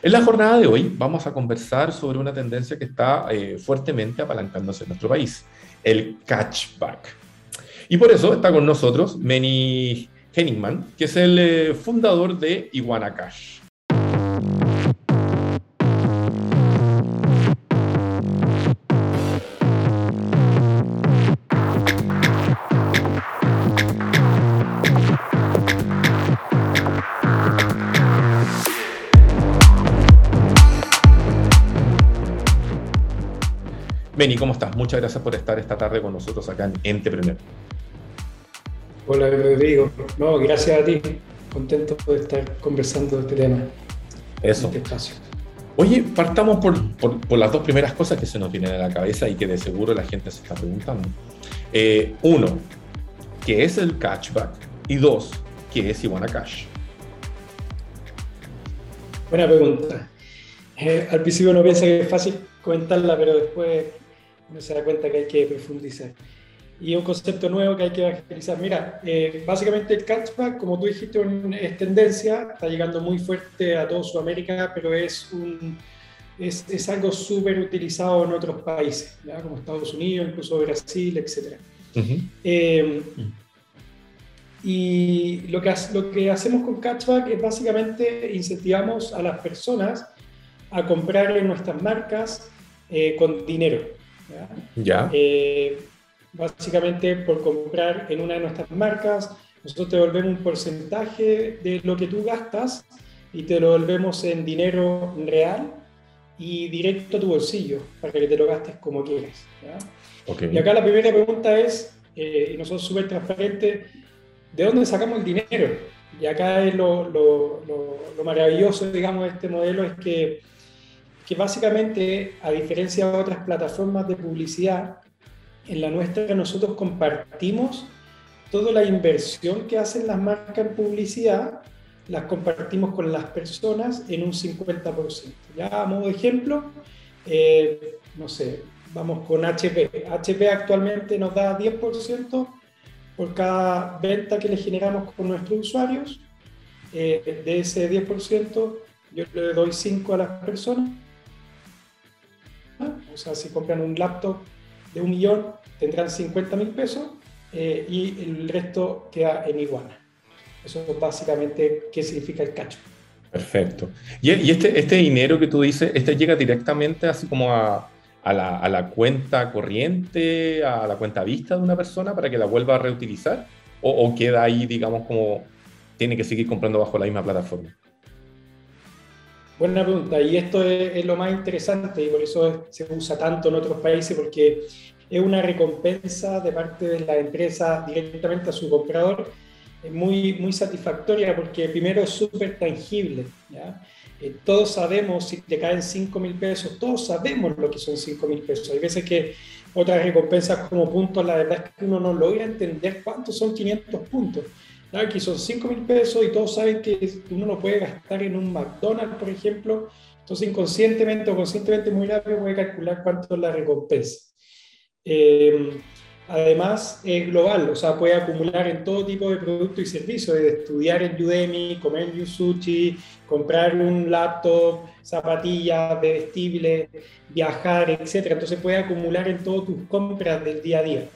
En la jornada de hoy vamos a conversar sobre una tendencia que está eh, fuertemente apalancándose en nuestro país, el catchback. Y por eso está con nosotros Manny Henningman, que es el eh, fundador de Iguana Cash. Beni, ¿cómo estás? Muchas gracias por estar esta tarde con nosotros acá en Entrepreneur. Hola, Rodrigo. No, gracias a ti. Contento de estar conversando de este tema. Eso. este espacio. Oye, partamos por, las dos primeras cosas que se nos vienen a la cabeza y que de seguro la gente se está preguntando. Eh, uno, ¿qué es el cashback? Y dos, ¿qué es Iguana Cash? Buena pregunta. Eh, al principio uno piensa que es fácil comentarla, pero después uno se da cuenta que hay que profundizar. Y un concepto nuevo que hay que evangelizar. Mira, eh, básicamente el catchback, como tú dijiste, es tendencia, está llegando muy fuerte a toda Sudamérica, pero es, un, es, es algo súper utilizado en otros países, ¿ya? como Estados Unidos, incluso Brasil, etc. Eh, y lo que, lo que hacemos con catchback es básicamente incentivamos a las personas a comprar en nuestras marcas eh, con dinero. ¿Ya? Eh, básicamente por comprar en una de nuestras marcas, nosotros te devolvemos un porcentaje de lo que tú gastas y te lo devolvemos en dinero real y directo a tu bolsillo para que te lo gastes como quieras. Y acá la primera pregunta es, eh, y nosotros súper transparentes, ¿de dónde sacamos el dinero? Y acá es lo, lo, lo maravilloso, digamos, de este modelo, es que que básicamente, a diferencia de otras plataformas de publicidad, en la nuestra nosotros compartimos toda la inversión que hacen las marcas en publicidad, las compartimos con las personas en un 50%. Ya a modo de ejemplo, eh, no sé, vamos con HP. HP actualmente nos da 10% por cada venta que le generamos con nuestros usuarios. Eh, de ese 10%, yo le doy 5 a las personas o sea, si compran un laptop de un millón, tendrán 50 mil pesos eh, y el resto queda en iguana. Eso es básicamente qué significa el cacho. Perfecto. Y, este, este dinero que tú dices, ¿este llega directamente así como a, a, la, a, la, cuenta corriente, a la cuenta vista de una persona para que la vuelva a reutilizar? ¿O, o queda ahí, digamos, como tiene que seguir comprando bajo la misma plataforma? Buena pregunta, y esto es, lo más interesante y por eso se usa tanto en otros países, porque es una recompensa de parte de la empresa directamente a su comprador, es muy, muy satisfactoria porque primero es súper tangible. ¿ya? Eh, todos sabemos si te caen 5 mil pesos, todos sabemos lo que son 5 mil pesos. Hay veces que otras recompensas como puntos, la verdad es que uno no logra entender cuántos son 500 puntos. Aquí son 5 mil pesos y todos saben que uno lo puede gastar en un McDonald's, por ejemplo. Entonces, inconscientemente o conscientemente, muy rápido puede calcular cuánto es la recompensa. Eh, además, es global, o sea, puede acumular en todo tipo de productos y servicios, de estudiar en Udemy, comer en sushi, comprar un laptop, zapatillas, vestibles, viajar, etc. Entonces, puede acumular en todas tus compras del día a día.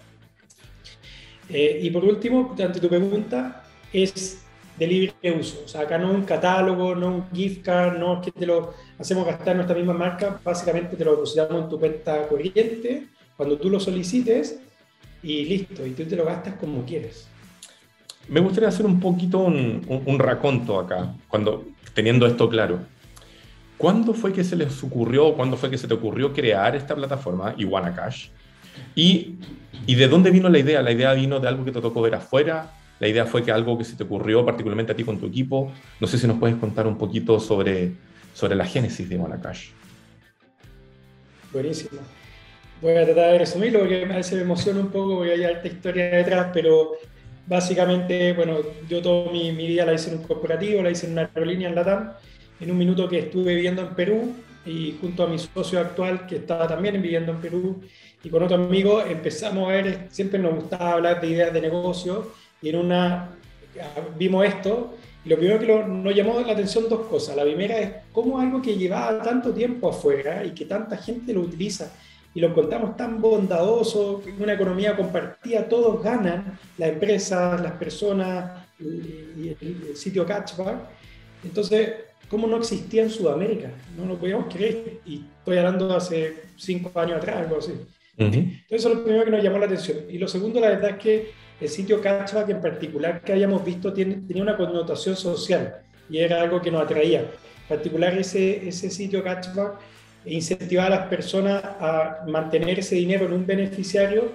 Eh, y por último, ante tu pregunta, es de libre uso. O sea, acá no un catálogo, no un gift card, no es que te lo hacemos gastar nuestra misma marca, básicamente te lo depositamos en tu cuenta corriente cuando tú lo solicites y listo, y tú te lo gastas como quieres. Me gustaría hacer un poquito un, un, raconto acá, cuando, teniendo esto claro. ¿Cuándo fue que se les ocurrió, cuándo fue que se te ocurrió crear esta plataforma, Iguana Cash? ¿Y, ¿Y de dónde vino la idea? ¿La idea vino de algo que te tocó ver afuera? La idea fue que algo que se te ocurrió particularmente a ti con tu equipo. No sé si nos puedes contar un poquito sobre, sobre la génesis de Monacash. Buenísimo. Voy a tratar de resumirlo porque a veces me emociona un poco porque hay alta historia detrás, pero básicamente, bueno, yo toda mi, mi, vida la hice en un corporativo, la hice en una aerolínea en Latam, en un minuto que estuve viviendo en Perú y junto a mi socio actual que estaba también viviendo en Perú y con otro amigo empezamos a ver, siempre nos gustaba hablar de ideas de negocio y en una vimos esto Y lo primero que nos llamó la atención dos cosas. La primera es cómo algo que llevaba tanto tiempo afuera y que tanta gente lo utiliza y lo encontramos tan bondadoso, en una economía compartida, todos ganan, la empresa, las personas y el, sitio Catchback. Entonces, ¿cómo no existía en Sudamérica? No lo podíamos creer y estoy hablando de hace cinco años atrás, algo así. Entonces, eso es lo primero que nos llamó la atención. Y lo segundo, la verdad es que el sitio Catchback en particular que hayamos visto tenía una connotación social y era algo que nos atraía. En particular ese, ese sitio Catchback incentivaba a las personas a mantener ese dinero en un beneficiario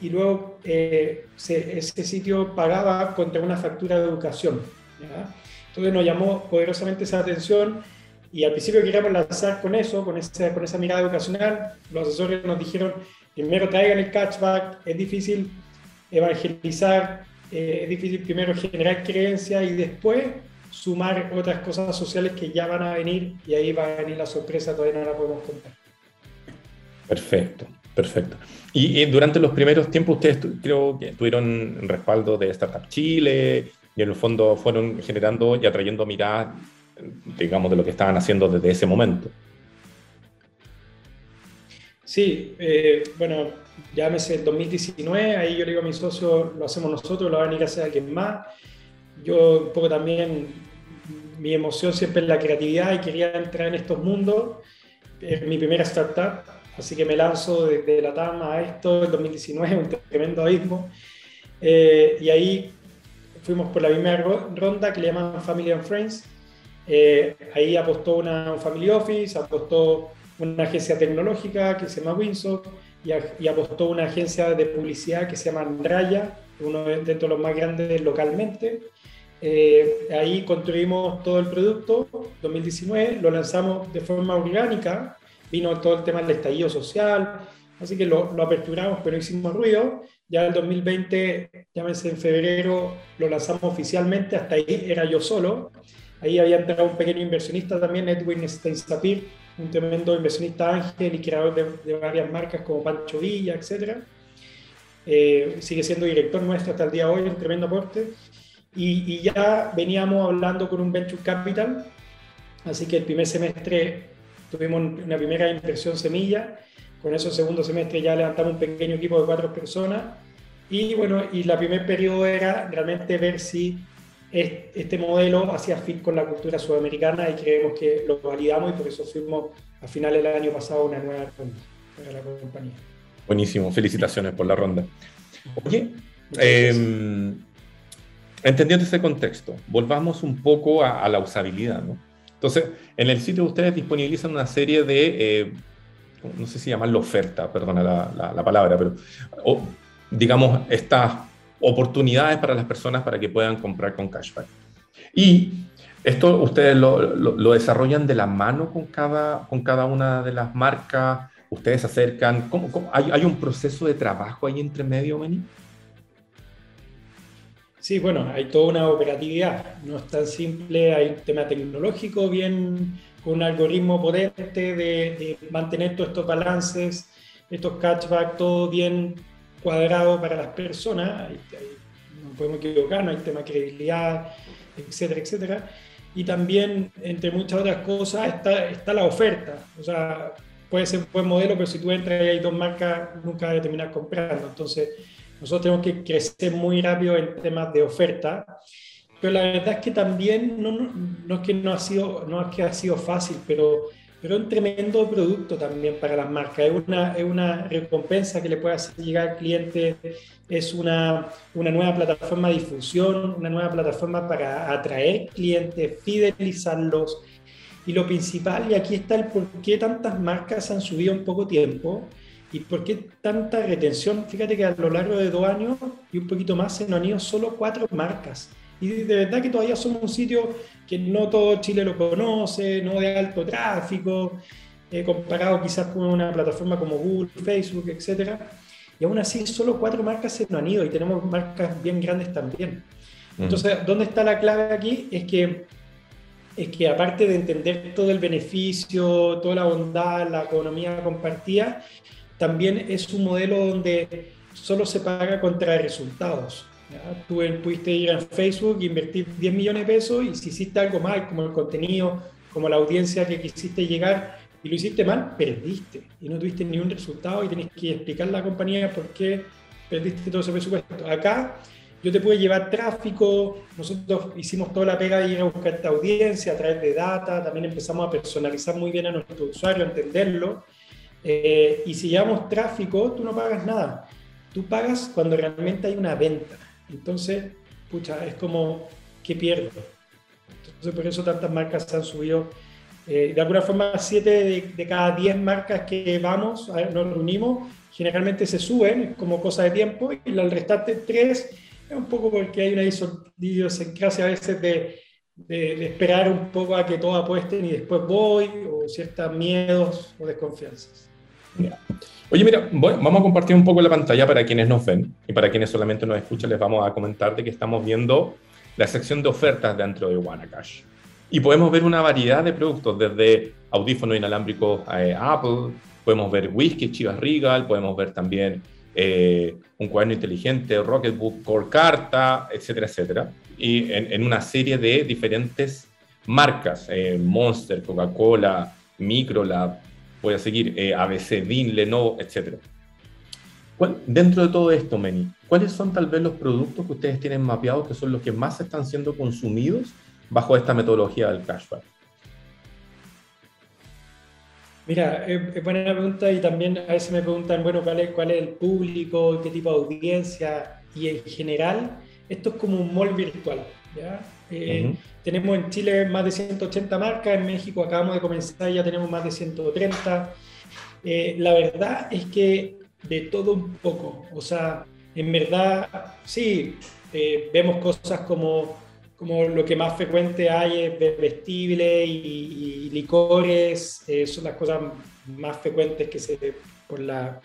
y luego eh, ese sitio pagaba contra una factura de educación. Entonces nos llamó poderosamente esa atención y al principio queríamos lanzar con eso, con esa, con esa mirada educacional. Los asesores nos dijeron, primero traigan el catchback, es difícil evangelizar, eh, es difícil primero generar creencia y después sumar otras cosas sociales que ya van a venir y ahí va a venir la sorpresa, todavía no la podemos contar. Perfecto, perfecto. Y, durante los primeros tiempos ustedes creo que tuvieron respaldo de Startup Chile y en el fondo fueron generando y atrayendo miradas, digamos, de lo que estaban haciendo desde ese momento. Sí, eh, bueno, llámese el 2019, ahí yo le digo a mi socio, lo hacemos nosotros, lo van a a hacer alguien más. Yo un poco también, mi emoción siempre es la creatividad y quería entrar en estos mundos. Es mi primera startup, así que me lanzo desde la TAM a esto en 2019, un tremendo abismo. Eh, y ahí fuimos por la primera ronda que le llaman Family and Friends. Eh, ahí apostó una, un Family Office, apostó una agencia tecnológica que se llama Windsor y, y apostó una agencia de publicidad que se llama Andraya, uno de los más grandes localmente. Eh, ahí construimos todo el producto, 2019, lo lanzamos de forma orgánica, vino todo el tema del estallido social, así que lo, lo aperturamos, pero hicimos ruido. Ya en 2020, llámese en febrero, lo lanzamos oficialmente, hasta ahí era yo solo. Ahí había entrado un pequeño inversionista también, Edwin Steinsapir, un tremendo inversionista ángel y creador de, de varias marcas como Pancho Villa, etc. Eh, sigue siendo director nuestro hasta el día de hoy, un tremendo aporte y, ya veníamos hablando con un venture capital, así que el primer semestre tuvimos una primera inversión semilla, con eso el segundo semestre ya levantamos un pequeño equipo de cuatro personas y bueno, y la primer periodo era realmente ver si este modelo hacía fit con la cultura sudamericana y creemos que lo validamos y por eso fuimos a final del año pasado una nueva ronda para la compañía. Buenísimo, felicitaciones por la ronda. Oye, eh, Entendiendo ese contexto, volvamos un poco a, la usabilidad. ¿no? Entonces, en el sitio ustedes disponibilizan una serie de, eh, no sé si llamarlo oferta, perdona la, la, palabra, pero digamos, estas oportunidades para las personas para que puedan comprar con cashback. Y esto ustedes lo, lo, desarrollan de la mano con cada, con cada una de las marcas, ustedes se acercan, ¿cómo, hay, ¿hay, un proceso de trabajo ahí entre medio, Meni? Sí, bueno, hay toda una operatividad, no es tan simple, hay un tema tecnológico bien, con un algoritmo potente de, mantener todos estos balances, estos catchbacks, todo bien cuadrado para las personas, no podemos equivocarnos, hay un tema de credibilidad, etcétera, etcétera. Y también, entre muchas otras cosas, está, está la oferta. O sea, puede ser un buen modelo, pero si tú entras y hay dos marcas, nunca vas a terminar comprando. Entonces, nosotros tenemos que crecer muy rápido en temas de oferta, pero la verdad es que también no, no, es que no ha sido no es que ha sido fácil, pero pero un tremendo producto también para las marcas. Es una, es una recompensa que le puede hacer llegar al cliente, es una, una nueva plataforma de difusión, una nueva plataforma para atraer clientes, fidelizarlos. Y lo principal, y aquí está el por qué tantas marcas han subido en poco tiempo, ¿Y por qué tanta retención? Fíjate que a lo largo de dos años y un poquito más se nos han ido solo cuatro marcas. Y de verdad que todavía somos un sitio que no todo Chile lo conoce, no de alto tráfico, eh, comparado quizás con una plataforma como Google, Facebook, etc. Y aún así solo cuatro marcas se nos han ido y tenemos marcas bien grandes también. Mm. Entonces, ¿dónde está la clave aquí? Es que, es que aparte de entender todo el beneficio, toda la bondad, la economía compartida, también es un modelo donde solo se paga contra resultados. Tú pudiste ir a Facebook, invertir 10 millones de pesos y si hiciste algo mal, como el contenido, como la audiencia que quisiste llegar y lo hiciste mal, perdiste y no tuviste ni un resultado y tenés que explicar a la compañía por qué perdiste todo ese presupuesto. Acá yo te puedo llevar tráfico, nosotros hicimos toda la pega de ir a buscar esta audiencia a través de data, también empezamos a personalizar muy bien a nuestro usuario, a entenderlo. Eh, y si llevamos tráfico, tú no pagas nada. Tú pagas cuando realmente hay una venta. Entonces, pucha, es como que pierdo. Entonces, por eso tantas marcas se han subido. Eh, de alguna forma, 7 de, cada 10 marcas que vamos, nos reunimos, generalmente se suben, como cosa de tiempo, y el restante 3 es un poco porque hay una idiosincrasia a veces de, de, esperar un poco a que todo apuesten y después voy, o ciertos miedos o desconfianzas. Oye, mira, vamos a compartir un poco la pantalla para quienes nos ven y para quienes solamente nos escuchan, les vamos a comentar de que estamos viendo la sección de ofertas dentro de Wanacash. Y podemos ver una variedad de productos, desde audífonos inalámbricos eh, Apple, podemos ver whisky, Chivas Regal, podemos ver también eh, un cuaderno inteligente, Rocketbook, Core Carta, etcétera, etcétera. Y en, una serie de diferentes marcas, eh, Monster, Coca-Cola, Microlab, voy a seguir, eh, ABC, DIN, Lenovo, etcétera. Dentro de todo esto, Meni, ¿cuáles son tal vez los productos que ustedes tienen mapeados que son los que más están siendo consumidos bajo esta metodología del cashback? Mira, es buena pregunta y también a veces me preguntan, bueno, ¿cuál es, cuál es el público, qué tipo de audiencia y en general, esto es como un mall virtual. ¿ya? Eh, tenemos en Chile más de 180 marcas, en México acabamos de comenzar, ya tenemos más de 130. Eh, la verdad es que de todo un poco, o sea, en verdad, sí, eh, vemos cosas como como lo que más frecuente hay es vestibles y, licores, eh, son las cosas más frecuentes que se por la,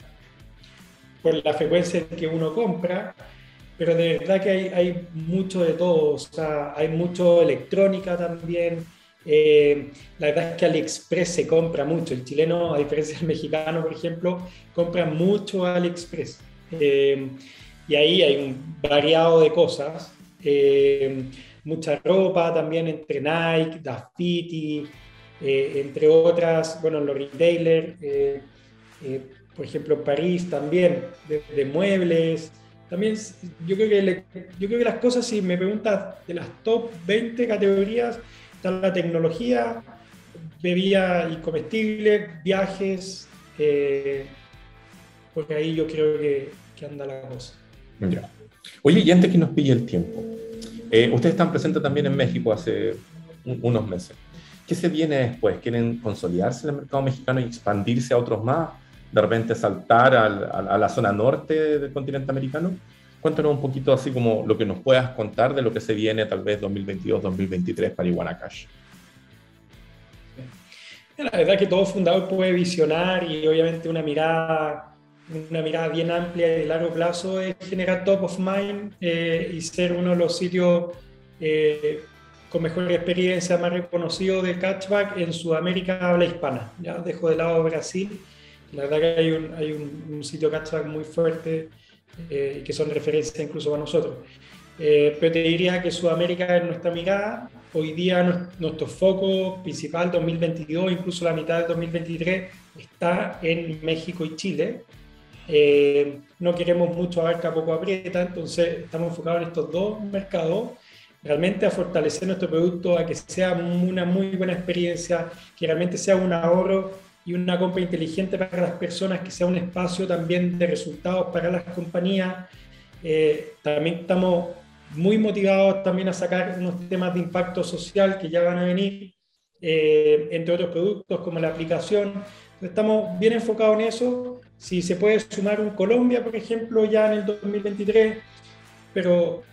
por la frecuencia en que uno compra, pero de verdad que hay, hay mucho de todo, o sea, hay mucho electrónica también. Eh, la verdad es que AliExpress se compra mucho. El chileno, a diferencia del mexicano, por ejemplo, compra mucho AliExpress. Eh, y ahí hay un variado de cosas mucha ropa también entre Nike, Dafiti, eh, entre otras, bueno, los retailers, eh, eh, por ejemplo, París también, de, muebles. También yo creo, que yo creo que las cosas, si me preguntas de las top 20 categorías, está la tecnología, bebida y comestibles, viajes, porque ahí yo creo que, que anda la cosa. Ya. Oye, y antes que nos pille el tiempo, eh, ustedes están presentes también en México hace unos meses. ¿Qué se viene después? ¿Quieren consolidarse en el mercado mexicano y expandirse a otros más? ¿De repente saltar a la zona norte del continente americano? Cuéntanos un poquito así como lo que nos puedas contar de lo que se viene tal vez 2022-2023 para Iguanacash. La verdad que todo fundador puede visionar y obviamente una mirada una mirada bien amplia y de largo plazo es generar top of mind eh, y ser uno de los sitios eh, con mejor experiencia, más reconocido de catchback en Sudamérica habla hispana. Ya dejo de lado Brasil. La verdad que hay un, hay un, sitio catchback muy fuerte eh, que son referencias incluso para nosotros. pero te diría que Sudamérica es nuestra mirada. Hoy día nuestro foco principal 2022, incluso la mitad de 2023, está en México y Chile. Eh, no queremos mucho abarca, poco aprieta, entonces estamos enfocados en estos dos mercados, realmente a fortalecer nuestro producto, a que sea una muy buena experiencia, que realmente sea un ahorro y una compra inteligente para las personas, que sea un espacio también de resultados para las compañías. Eh, también estamos muy motivados también a sacar unos temas de impacto social que ya van a venir, eh, entre otros productos como la aplicación. Estamos bien enfocados en eso si se puede sumar un Colombia, por ejemplo, ya en el 2023, pero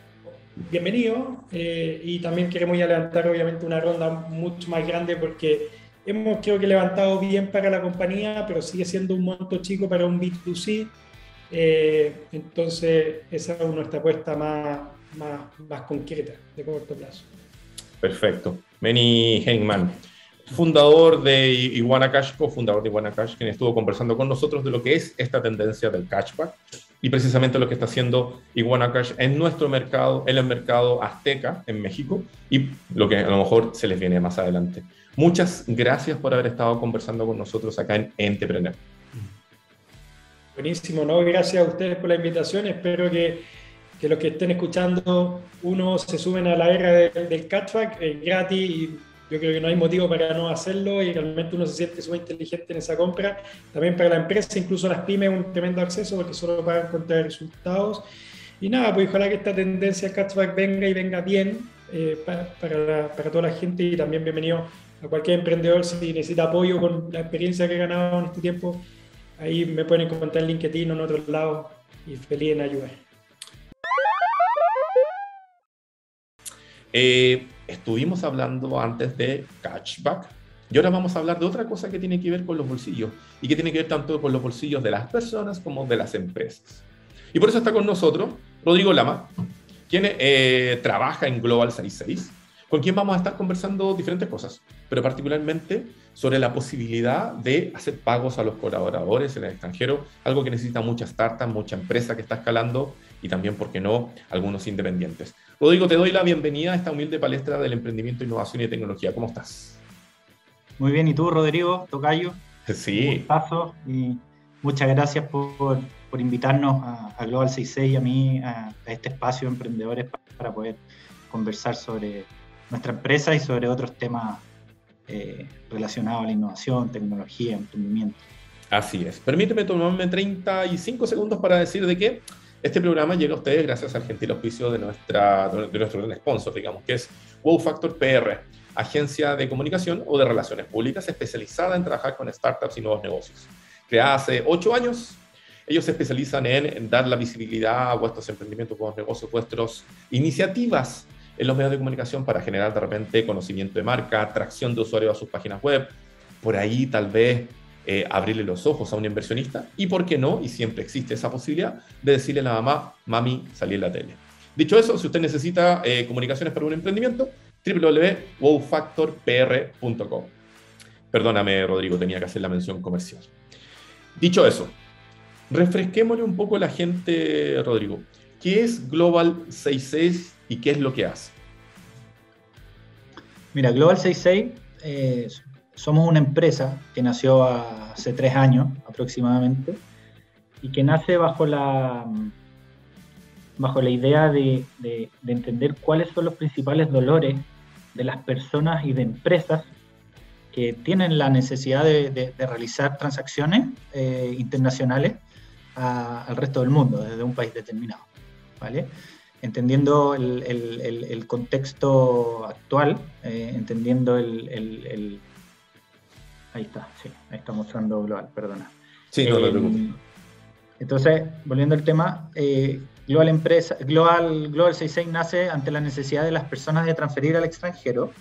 bienvenido. Eh, y también queremos ya levantar, obviamente, una ronda mucho más grande porque hemos, creo que, levantado bien para la compañía, pero sigue siendo un monto chico para un B2C. Eh, entonces, esa es nuestra apuesta más, más, más concreta, de corto plazo. Perfecto. Benny Hengman. fundador de Iguana Cash, cofundador de Iguana Cash, quien estuvo conversando con nosotros de lo que es esta tendencia del cashback y precisamente lo que está haciendo Iguana Cash en nuestro mercado, en el mercado azteca en México y lo que a lo mejor se les viene más adelante. Muchas gracias por haber estado conversando con nosotros acá en Entrepreneur. Buenísimo, ¿no? Gracias a ustedes por la invitación. Espero que, que los que estén escuchando, uno se sumen a la era del catchback, es gratis y yo creo que no hay motivo para no hacerlo y realmente uno se siente súper inteligente en esa compra. También para la empresa, incluso las pymes, un tremendo acceso porque solo pagan contra resultados. Y nada, pues ojalá que esta tendencia catchback venga y venga bien eh, para, para, toda la gente y también bienvenido a cualquier emprendedor si necesita apoyo con la experiencia que he ganado en este tiempo Ahí me pueden encontrar en LinkedIn o en otros lados y feliz en ayudar. Eh, estuvimos hablando antes de cashback y ahora vamos a hablar de otra cosa que tiene que ver con los bolsillos y que tiene que ver tanto con los bolsillos de las personas como de las empresas. Y por eso está con nosotros Rodrigo Lama, quien eh, trabaja en Global 66 con quien vamos a estar conversando diferentes cosas, pero particularmente sobre la posibilidad de hacer pagos a los colaboradores en el extranjero, algo que necesita muchas startups, mucha empresa que está escalando y también, ¿por qué no?, algunos independientes. Rodrigo, te doy la bienvenida a esta humilde palestra del emprendimiento, innovación y tecnología. ¿Cómo estás? Muy bien, ¿y tú, Rodrigo, Tocayo? Sí. Un paso y muchas gracias por, por invitarnos a, Global 66 y a mí a, a este espacio de emprendedores para poder conversar sobre nuestra empresa y sobre otros temas eh, relacionados a la innovación, tecnología, emprendimiento. Así es. Permíteme tomarme 35 segundos para decir de que este programa llega a ustedes gracias al gentil auspicio de, nuestra, de nuestro sponsor, digamos, que es Wow Factor PR, agencia de comunicación o de relaciones públicas especializada en trabajar con startups y nuevos negocios. Creada hace ocho años, ellos se especializan en, dar la visibilidad a vuestros emprendimientos, vuestros negocios, vuestras iniciativas en los medios de comunicación para generar de repente conocimiento de marca, atracción de usuarios a sus páginas web, por ahí tal vez eh, abrirle los ojos a un inversionista y, ¿por qué no? Y siempre existe esa posibilidad de decirle a la mamá, mami, salí en la tele. Dicho eso, si usted necesita eh, comunicaciones para un emprendimiento, www.wowfactorpr.com. Perdóname, Rodrigo, tenía que hacer la mención comercial. Dicho eso, refresquémosle un poco a la gente, Rodrigo. ¿Qué es Global 66 y qué es lo que hace? Mira, Global 66 eh, somos una empresa que nació hace tres años aproximadamente y que nace bajo la, bajo la idea de, entender cuáles son los principales dolores de las personas y de empresas que tienen la necesidad de, realizar transacciones eh, internacionales al resto del mundo, desde un país determinado. ¿vale? Entendiendo el, contexto actual, eh, entendiendo el, Ahí está, sí, ahí está mostrando global, perdona. Sí, no, eh, Entonces, volviendo al tema, eh, Global, Empresa, Global, Global 66 nace ante la necesidad de las personas de transferir al extranjero.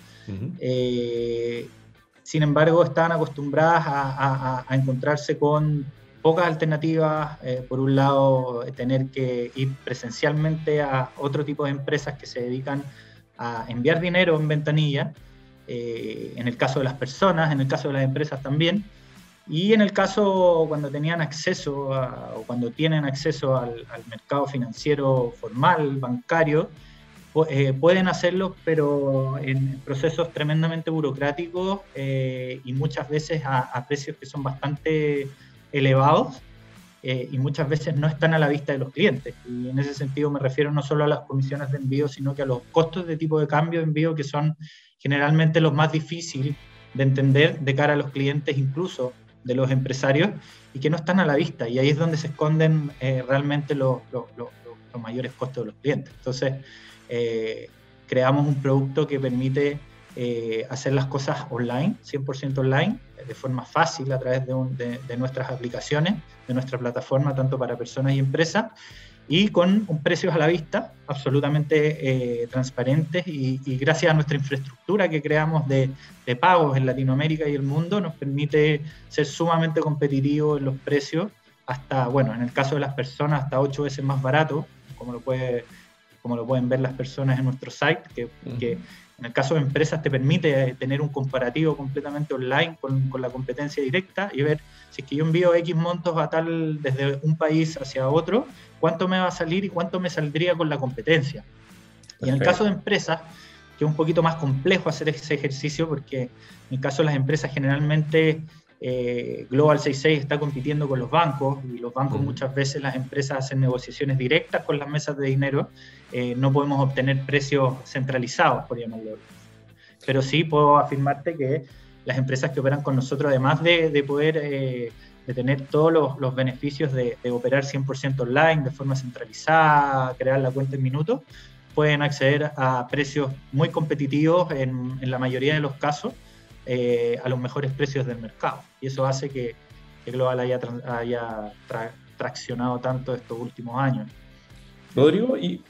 sin embargo, estaban acostumbradas a encontrarse con pocas alternativas. Eh, por un lado, tener que ir presencialmente a otro tipo de empresas que se dedican a enviar dinero en ventanilla, eh, en el caso de las personas, en el caso de las empresas también. Y en el caso cuando tenían acceso o cuando tienen acceso al, mercado financiero formal, bancario, eh, pueden hacerlo, pero en procesos tremendamente burocráticos y muchas veces a precios que son bastante elevados eh, y muchas veces no están a la vista de los clientes. Y en ese sentido me refiero no solo a las comisiones de envío, sino que a los costos de tipo de cambio de envío que son generalmente los más difíciles de entender de cara a los clientes, incluso de los empresarios, y que no están a la vista. Y ahí es donde se esconden eh, realmente los, los, mayores costos de los clientes. Entonces, eh, creamos un producto que permite hacer las cosas online, 100% online, de forma fácil a través de, nuestras aplicaciones, de nuestra plataforma, tanto para personas y empresas, y con un precio a la vista absolutamente eh, transparentes y, gracias a nuestra infraestructura que creamos de, pagos en Latinoamérica y el mundo nos permite ser sumamente competitivos en los precios hasta, bueno, en el caso de las personas hasta ocho veces más barato, como lo, puede, como lo pueden ver las personas en nuestro site, que en el caso de empresas te permite tener un comparativo completamente online con, con, la competencia directa y ver si es que yo envío X montos a tal desde un país hacia otro, cuánto me va a salir y cuánto me saldría con la competencia. Y en el caso de empresas, que es un poquito más complejo hacer ese ejercicio porque en el caso de las empresas generalmente eh, Global 66 está compitiendo con los bancos y los bancos muchas veces las empresas hacen negociaciones directas con las mesas de dinero, eh, no podemos obtener precios centralizados, por llamarlo. Pero sí puedo afirmarte que las empresas que operan con nosotros, además de, poder eh, de tener todos los, beneficios de, operar 100% online, de forma centralizada, crear la cuenta en minutos, pueden acceder a precios muy competitivos en, en la mayoría de los casos eh, a los mejores precios del mercado. Y eso hace que, Global haya, haya traccionado tanto estos últimos años. Rodrigo, y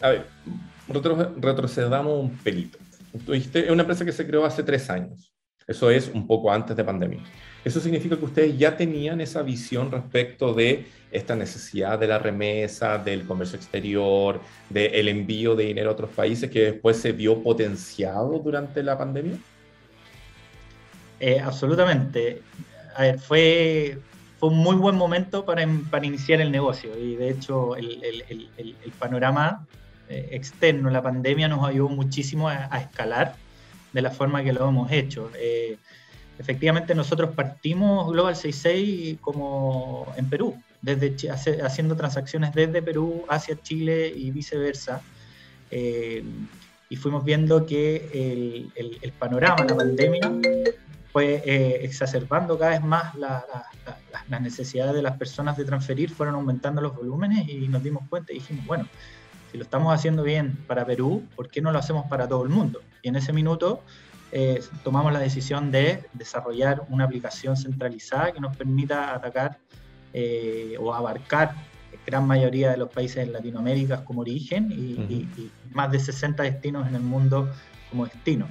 retrocedamos un pelito. Es una empresa que se creó hace tres años. Eso es un poco antes de pandemia. Eso significa que ustedes ya tenían esa visión respecto de esta necesidad de la remesa, del comercio exterior, del envío de dinero a otros países que después se vio potenciado durante la pandemia. Eh, absolutamente. A ver, fue, fue un muy buen momento para, para iniciar el negocio y de hecho el, el, el, panorama eh, externo, la pandemia nos ayudó muchísimo a, escalar de la forma que lo hemos hecho. Eh, efectivamente nosotros partimos Global 66 como en Perú, desde, haciendo transacciones desde Perú hacia Chile y viceversa. y fuimos viendo que el, el, el panorama, la pandemia, fue eh, exacerbando cada vez más las necesidades de las personas de transferir, fueron aumentando los volúmenes y nos dimos cuenta y dijimos, bueno, si lo estamos haciendo bien para Perú, ¿por qué no lo hacemos para todo el mundo? Y en ese minuto eh, tomamos la decisión de desarrollar una aplicación centralizada que nos permita atacar eh, o abarcar gran mayoría de los países en Latinoamérica como origen y, y más de 60 destinos en el mundo como destino.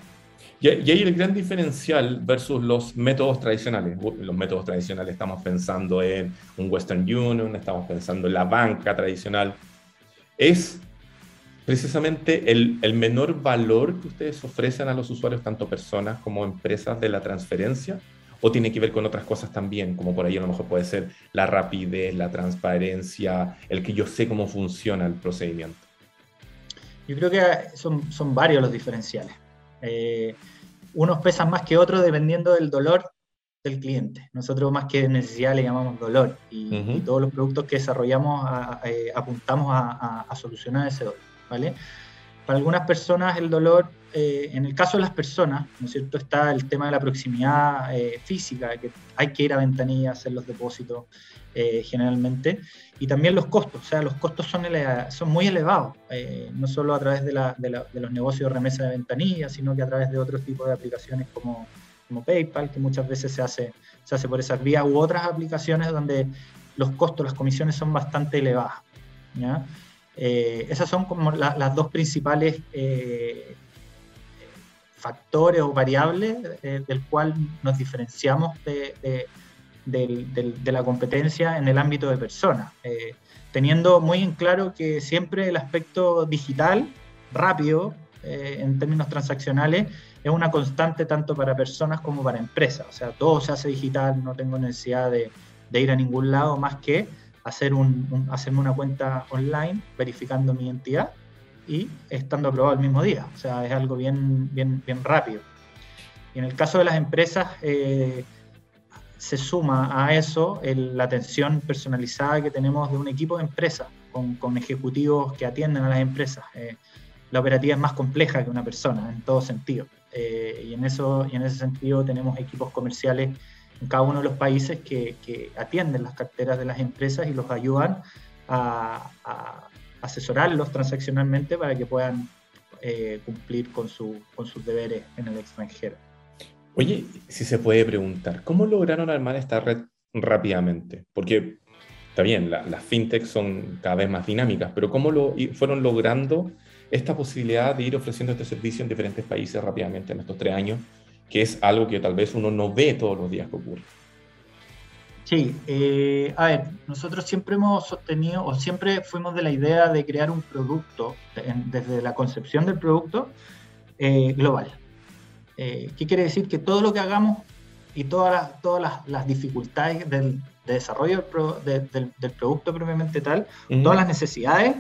Y, ahí el gran diferencial versus los métodos tradicionales. Los métodos tradicionales estamos pensando en un Western Union, estamos pensando en la banca tradicional. Es precisamente el, el, menor valor que ustedes ofrecen a los usuarios, tanto personas como empresas, de la transferencia? ¿O tiene que ver con otras cosas también, como por ahí a lo mejor puede ser la rapidez, la transparencia, el que yo sé cómo funciona el procedimiento? Yo creo que son, son varios los diferenciales. Eh, unos pesan más que otros dependiendo del dolor del cliente. Nosotros más que necesidad le llamamos dolor y, todos los productos que desarrollamos eh, apuntamos a, solucionar ese dolor. ¿vale? Para algunas personas el dolor, eh, en el caso de las personas, ¿no es cierto? está el tema de la proximidad física, que hay que ir a ventanilla, hacer los depósitos, eh, generalmente, y también los costos, o sea, los costos son, son muy elevados, eh, no solo a través de, la, de, los negocios de remesa de ventanilla, sino que a través de otros tipos de aplicaciones como, como PayPal, que muchas veces se hace, se hace por esas vías, u otras aplicaciones donde los costos, las comisiones son bastante elevadas. Eh, esas son como las dos principales factores o variables del cual nos diferenciamos de, de la competencia en el ámbito de personas, eh, teniendo muy en claro que siempre el aspecto digital, rápido, eh, en términos transaccionales, es una constante tanto para personas como para empresas. O sea, todo se hace digital, no tengo necesidad de, ir a ningún lado más que hacer un, hacerme una cuenta online verificando mi identidad y estando aprobado el mismo día. O sea, es algo bien, bien, bien rápido. Y en el caso de las empresas, eh, se suma a eso la atención personalizada que tenemos de un equipo de empresas, con, ejecutivos que atienden a las empresas. Eh, la operativa es más compleja que una persona en todo sentido. Eh, y, en eso, y en ese sentido tenemos equipos comerciales en cada uno de los países que, atienden las carteras de las empresas y los ayudan a, asesorarlos transaccionalmente para que puedan eh, cumplir con, con sus deberes en el extranjero. Oye, si se puede preguntar, ¿cómo lograron armar esta red rápidamente? Porque está bien, las fintechs son cada vez más dinámicas, pero ¿cómo lo fueron logrando esta posibilidad de ir ofreciendo este servicio en diferentes países rápidamente en estos tres años, que es algo que tal vez uno no ve todos los días que ocurre? Sí, eh, a ver, nosotros siempre hemos sostenido o siempre fuimos de la idea de crear un producto, desde la concepción del producto, eh, global. ¿Qué quiere decir? Que todo lo que hagamos y todas las, todas las, dificultades del, de desarrollo del, del, producto propiamente tal, todas las necesidades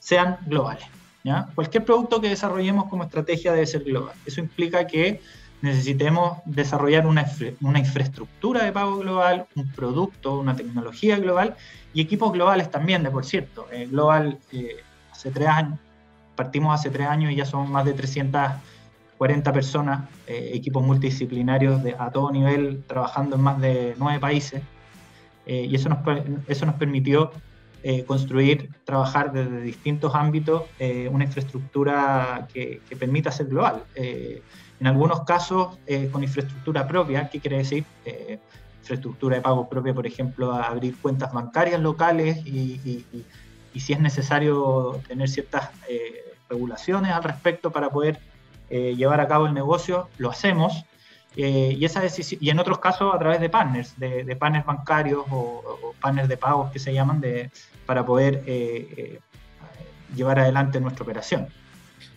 sean globales. ¿ya? Cualquier producto que desarrollemos como estrategia debe ser global. Eso implica que necesitemos desarrollar una, una infraestructura de pago global, un producto, una tecnología global y equipos globales también, de por cierto. Eh, global, eh, hace tres años, partimos hace tres años y ya son más de 340 personas, eh, equipos multidisciplinarios de, a todo nivel, trabajando en más de nueve países. y eso nos, eso nos permitió construir, trabajar desde distintos ámbitos una infraestructura que, que, permita ser global. En algunos casos eh, con infraestructura propia, ¿qué quiere decir? Eh, infraestructura de pago propia, por ejemplo, abrir cuentas bancarias locales y, si es necesario tener ciertas eh, regulaciones al respecto para poder llevar a cabo el negocio, lo hacemos. y, esa y en otros casos a través de partners, de, partners bancarios o, partners de pagos que se llaman, de, para poder llevar adelante nuestra operación.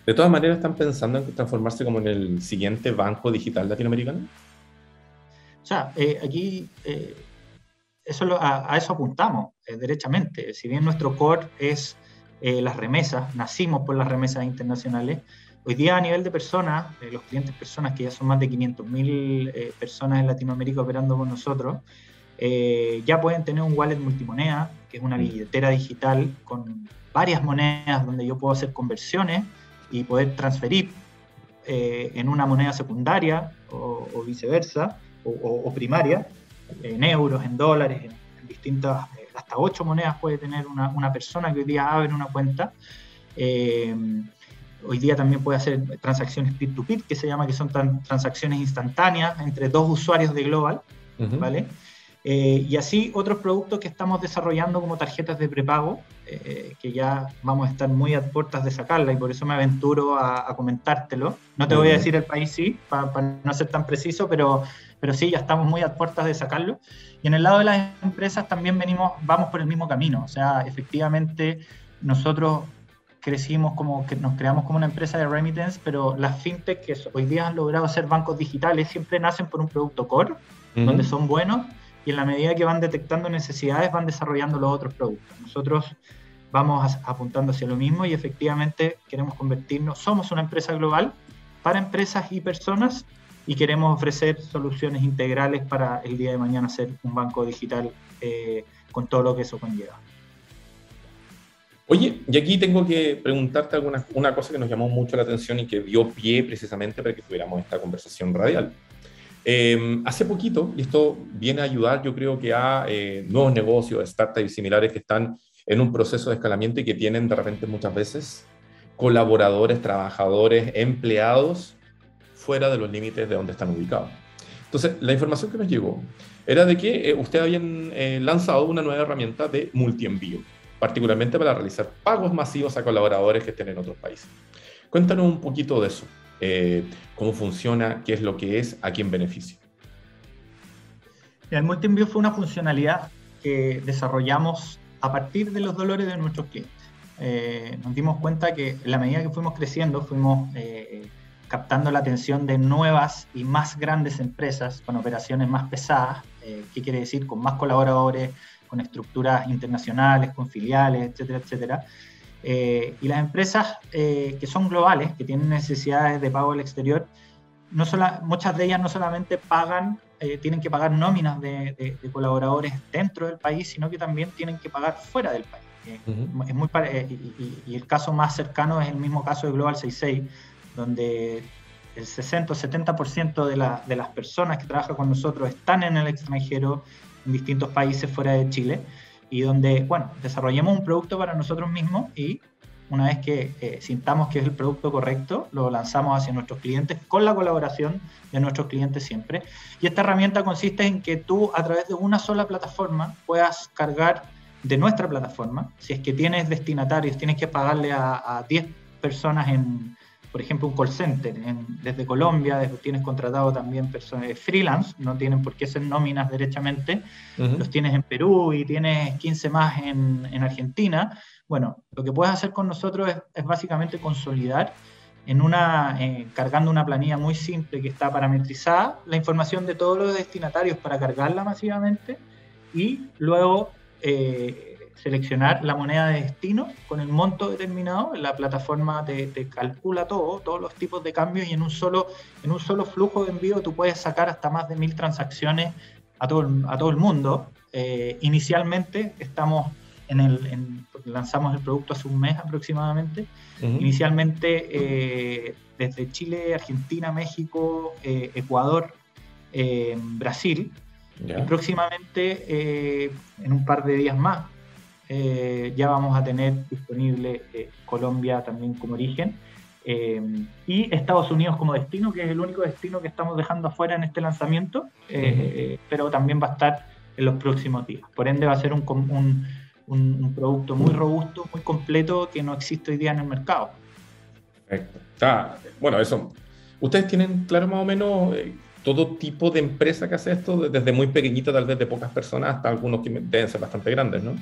De todas maneras, ¿están pensando en transformarse como en el siguiente banco digital latinoamericano? O sea, eh, aquí eh, eso a, eso apuntamos eh, derechamente. Si bien nuestro core es las remesas, nacimos por las remesas internacionales, hoy día a nivel de personas, los clientes personas, que ya son más de 500.000 personas en Latinoamérica operando con nosotros, ya pueden tener un wallet multimoneda, que es una mm. billetera digital con varias monedas donde yo puedo hacer conversiones y poder transferir eh, en una moneda secundaria o, viceversa, o, primaria, en euros, en dólares, en, distintas, eh, hasta ocho monedas puede tener una, una, persona que hoy día abre una cuenta. Eh, hoy día también puede hacer transacciones peer-to-peer, que se llama, que son transacciones instantáneas entre dos usuarios de Global, ¿vale? Eh, y así otros productos que estamos desarrollando como tarjetas de prepago, eh, que ya vamos a estar muy a puertas de sacarla y por eso me aventuro a, comentártelo. No te voy a decir el país sí, para no ser tan preciso, pero, pero sí, ya estamos muy a puertas de sacarlo. Y en el lado de las empresas también venimos, vamos por el mismo camino. O sea, efectivamente nosotros crecimos como que nos creamos como una empresa de remittance, pero las fintech que hoy día han logrado ser bancos digitales siempre nacen por un producto core, donde son buenos y en la medida que van detectando necesidades van desarrollando los otros productos. Nosotros vamos apuntando hacia lo mismo y efectivamente queremos convertirnos, somos una empresa global para empresas y personas y queremos ofrecer soluciones integrales para el día de mañana ser un banco digital eh, con todo lo que eso conlleva. Oye, y aquí tengo que preguntarte alguna, una cosa que nos llamó mucho la atención y que dio pie precisamente para que tuviéramos esta conversación radial. Em, hace poquito, y esto viene a ayudar, yo creo que a eh, nuevos negocios, startups similares que están en un proceso de escalamiento y que tienen de repente muchas veces colaboradores, trabajadores, empleados fuera de los límites de donde están ubicados. Entonces, la información que nos llegó era de que eh, ustedes habían eh, lanzado una nueva herramienta de multienvío, particularmente para realizar pagos masivos a colaboradores que estén en otros países. Cuéntanos un poquito de eso. Eh, cómo funciona, qué es lo que es, a quién beneficia. El multi-envío fue una funcionalidad que desarrollamos a partir de los dolores de nuestros clientes. Eh, nos dimos cuenta que en la medida que fuimos creciendo, fuimos eh, captando la atención de nuevas y más grandes empresas con operaciones más pesadas, ¿qué quiere decir? Con más colaboradores, con estructuras internacionales, con filiales, etcétera, etcétera. Eh, y las empresas eh, que son globales, que tienen necesidades de pago al exterior, no muchas de ellas no solamente pagan, eh, tienen que pagar nóminas de, colaboradores dentro del país, sino que también tienen que pagar fuera del país. es muy y, el caso más cercano es el mismo caso de Global 66, donde el 60 o 70% de, de las personas que trabajan con nosotros están en el extranjero, en distintos países fuera de Chile y donde, bueno, desarrollemos un producto para nosotros mismos y una vez que eh, sintamos que es el producto correcto, lo lanzamos hacia nuestros clientes con la colaboración de nuestros clientes siempre. Y esta herramienta consiste en que tú a través de una sola plataforma puedas cargar de nuestra plataforma, si es que tienes destinatarios, tienes que pagarle a, a 10 personas en, por ejemplo, un call center desde Colombia, tienes contratado también personas freelance, no tienen por qué ser nóminas derechamente, los tienes en Perú y tienes 15 más en, en Argentina. Bueno, lo que puedes hacer con nosotros es, básicamente consolidar en una, eh, cargando una planilla muy simple que está parametrizada, la información de todos los destinatarios para cargarla masivamente y luego eh, seleccionar la moneda de destino con el monto determinado. La plataforma te, calcula todo, todos los tipos de cambios y en un, solo, en un solo flujo de envío tú puedes sacar hasta más de mil transacciones a todo, a todo el mundo. Eh, inicialmente estamos en el, lanzamos el producto hace un mes aproximadamente. Inicialmente eh, desde Chile, Argentina, México, eh, Ecuador, eh, Brasil. Y próximamente, en un par de días más, ya vamos a tener disponible Colombia también como origen. y Estados Unidos como destino, que es el único destino que estamos dejando afuera en este lanzamiento, pero también va a estar en los próximos días. Por ende va a ser un, un, un, producto muy robusto, muy completo que no existe hoy día en el mercado. Perfecto. bueno, eso. ¿Ustedes tienen claro más o menos eh, todo tipo de empresa que hace esto? Desde muy pequeñita, tal vez de pocas personas, hasta algunos que deben ser bastante grandes, ¿no?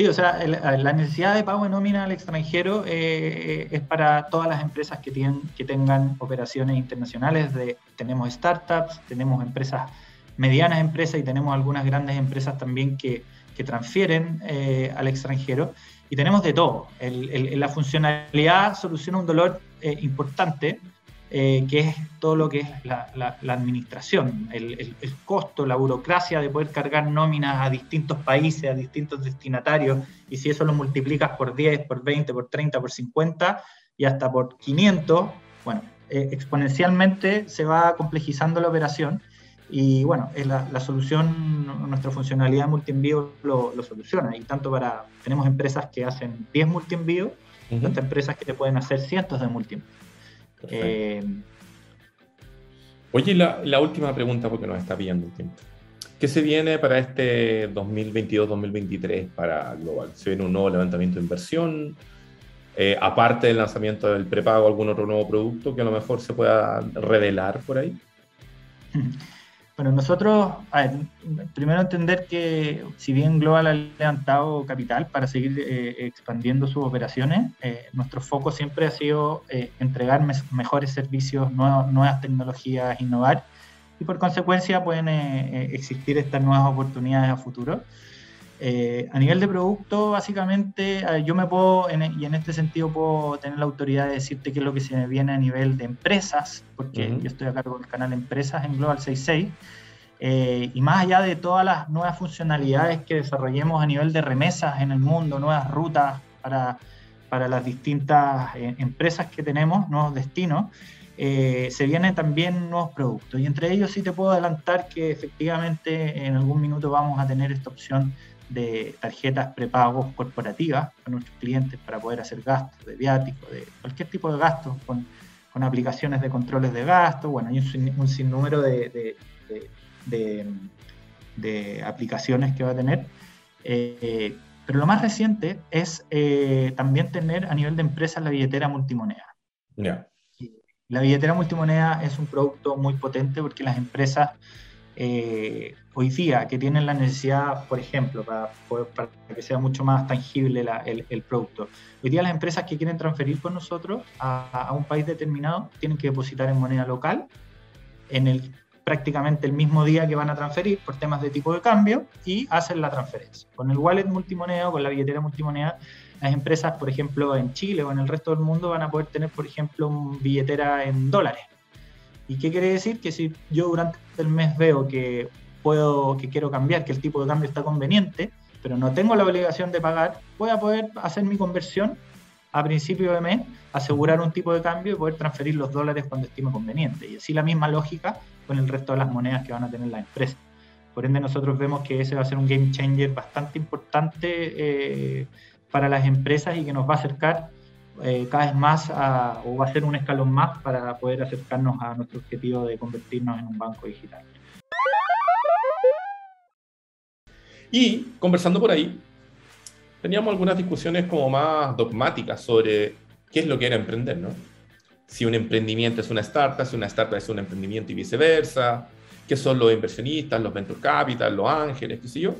Sí, o sea, la necesidad de pago de nómina al extranjero eh, es para todas las empresas que, tienen, que tengan operaciones internacionales. De, tenemos startups, tenemos empresas, medianas empresas y tenemos algunas grandes empresas también que, que transfieren eh, al extranjero y tenemos de todo. la funcionalidad soluciona un dolor eh, importante, eh, que es todo lo que es la, administración, el, costo, la burocracia de poder cargar nóminas a distintos países, a distintos destinatarios, y si eso lo multiplicas por 10, por 20, por 30, por 50 y hasta por 500, bueno, exponencialmente se va complejizando la operación y bueno, la, la solución, nuestra funcionalidad multienvío lo, lo soluciona. Y tanto para, tenemos empresas que hacen 10 multienvíos, uh empresas que te pueden hacer cientos de multienvíos. Eh, Oye, la, la, última pregunta, porque nos está pillando el tiempo. ¿Qué se viene para este 2022-2023 para Global? ¿Se viene un nuevo levantamiento de inversión? Eh, aparte del lanzamiento del prepago, algún otro nuevo producto que a lo mejor se pueda revelar por ahí? Bueno, nosotros, primero entender que si bien Global ha levantado capital para seguir eh, expandiendo sus operaciones, eh, nuestro foco siempre ha sido eh, entregar mejores servicios, nuevas tecnologías, innovar, y por consecuencia pueden existir estas nuevas oportunidades a futuro. Eh, a nivel de producto, básicamente, yo me puedo, y en este sentido puedo tener la autoridad de decirte qué es lo que se me viene a nivel de empresas, porque yo estoy a cargo del canal Empresas en Global 66, eh, y más allá de todas las nuevas funcionalidades que desarrollemos a nivel de remesas en el mundo, nuevas rutas para, para las distintas eh, empresas que tenemos, nuevos destinos, se vienen también nuevos productos. Y entre ellos sí te puedo adelantar que efectivamente en algún minuto vamos a tener esta opción de tarjetas prepagos corporativas a nuestros clientes para poder hacer gastos de viáticos, de cualquier tipo de gastos con, con aplicaciones de controles de gasto. Bueno, hay un, sinnúmero de, de, de, aplicaciones que va a tener. Eh, pero lo más reciente es eh, también tener a nivel de empresas la billetera multimoneda. La billetera multimoneda es un producto muy potente porque las empresas eh, hoy día que tienen la necesidad, por ejemplo, para, para que sea mucho más tangible el, producto. Hoy día las empresas que quieren transferir con nosotros a, un país determinado tienen que depositar en moneda local en el prácticamente el mismo día que van a transferir por temas de tipo de cambio y hacen la transferencia. Con el wallet multimoneda con la billetera multimoneda, las empresas, por ejemplo, en Chile o en el resto del mundo van a poder tener, por ejemplo, una billetera en dólares ¿Y qué quiere decir? Que si yo durante el mes veo que puedo, que quiero cambiar, que el tipo de cambio está conveniente, pero no tengo la obligación de pagar, voy a poder hacer mi conversión a principio de mes, asegurar un tipo de cambio y poder transferir los dólares cuando estime conveniente. Y así la misma lógica con el resto de las monedas que van a tener las empresas. Por ende, nosotros vemos que ese va a ser un game changer bastante importante eh, para las empresas y que nos va a acercar eh, cada vez más o va a ser un escalón más para poder acercarnos a nuestro objetivo de convertirnos en un banco digital. Y conversando por ahí, teníamos algunas discusiones como más dogmáticas sobre qué es lo que era emprender, ¿no? Si un emprendimiento es una startup, si una startup es un emprendimiento y viceversa, qué son los inversionistas, los venture capital, los ángeles, qué sé yo.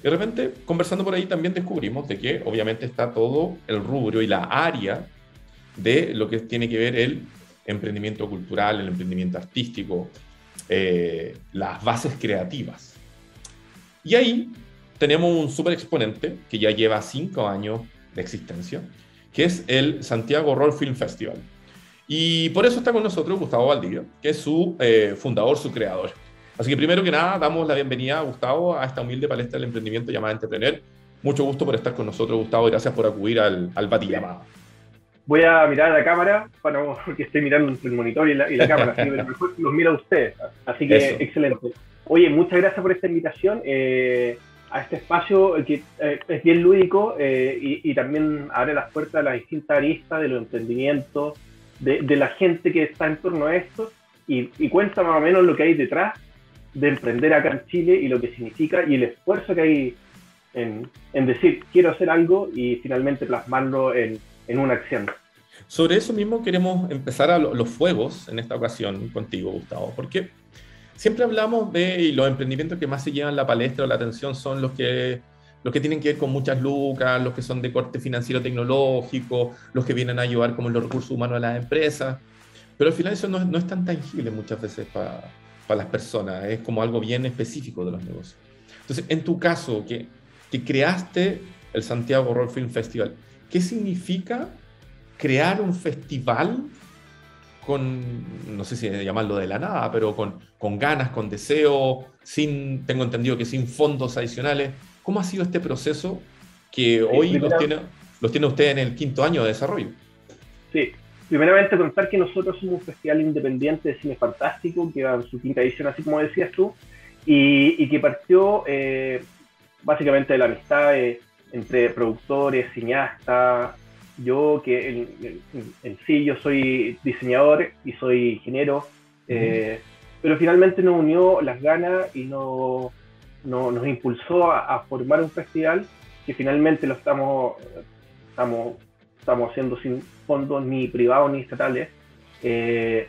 Y de repente, conversando por ahí, también descubrimos de que obviamente está todo el rubro y la área de lo que tiene que ver el emprendimiento cultural, el emprendimiento artístico, eh, las bases creativas. Y ahí tenemos un super exponente que ya lleva cinco años de existencia, que es el Santiago Roll Film Festival. Y por eso está con nosotros Gustavo Valdivia, que es su eh, fundador, su creador. Así que primero que nada, damos la bienvenida a Gustavo a esta humilde palestra del emprendimiento llamada Entrepreneur. Mucho gusto por estar con nosotros, Gustavo, y gracias por acudir al, al Bati llamado. Voy a mirar a la cámara, bueno, porque estoy mirando el monitor y la, cámara, así que los mira usted. Así que excelente. Oye, muchas gracias por esta invitación eh, a este espacio que eh, es bien lúdico eh, y, también abre las puertas a las distintas aristas de los emprendimientos, de, la gente que está en torno a esto y, cuenta más o menos lo que hay detrás de emprender acá en Chile y lo que significa y el esfuerzo que hay en, en decir quiero hacer algo y finalmente plasmarlo en en una acción. Sobre eso mismo queremos empezar a los fuegos en esta ocasión contigo, Gustavo, porque siempre hablamos de los emprendimientos que más se llevan la palestra o la atención son los que, los que tienen que ver con muchas lucas, los que son de corte financiero tecnológico, los que vienen a ayudar como los recursos humanos a las empresas, pero al final eso no, no es tan tangible muchas veces para, para las personas, es como algo bien específico de los negocios. Entonces, en tu caso, que, que creaste el Santiago Roll Film Festival, ¿Qué significa crear un festival con, no sé si llamarlo de la nada, pero con, con ganas, con deseo, sin, tengo entendido que sin fondos adicionales? ¿Cómo ha sido este proceso que hoy los, tiene, los tiene usted en el quinto año de desarrollo? Sí, primeramente contar que nosotros somos un festival independiente de cine fantástico que va en su quinta edición, así como decías tú, y, que partió eh, básicamente de la amistad de entre productores, cineastas, yo que en, sí yo soy diseñador y soy ingeniero, eh, pero finalmente nos unió las ganas y no, nos impulsó a, formar un festival que finalmente lo estamos, estamos, estamos haciendo sin fondos ni privados ni estatales, eh,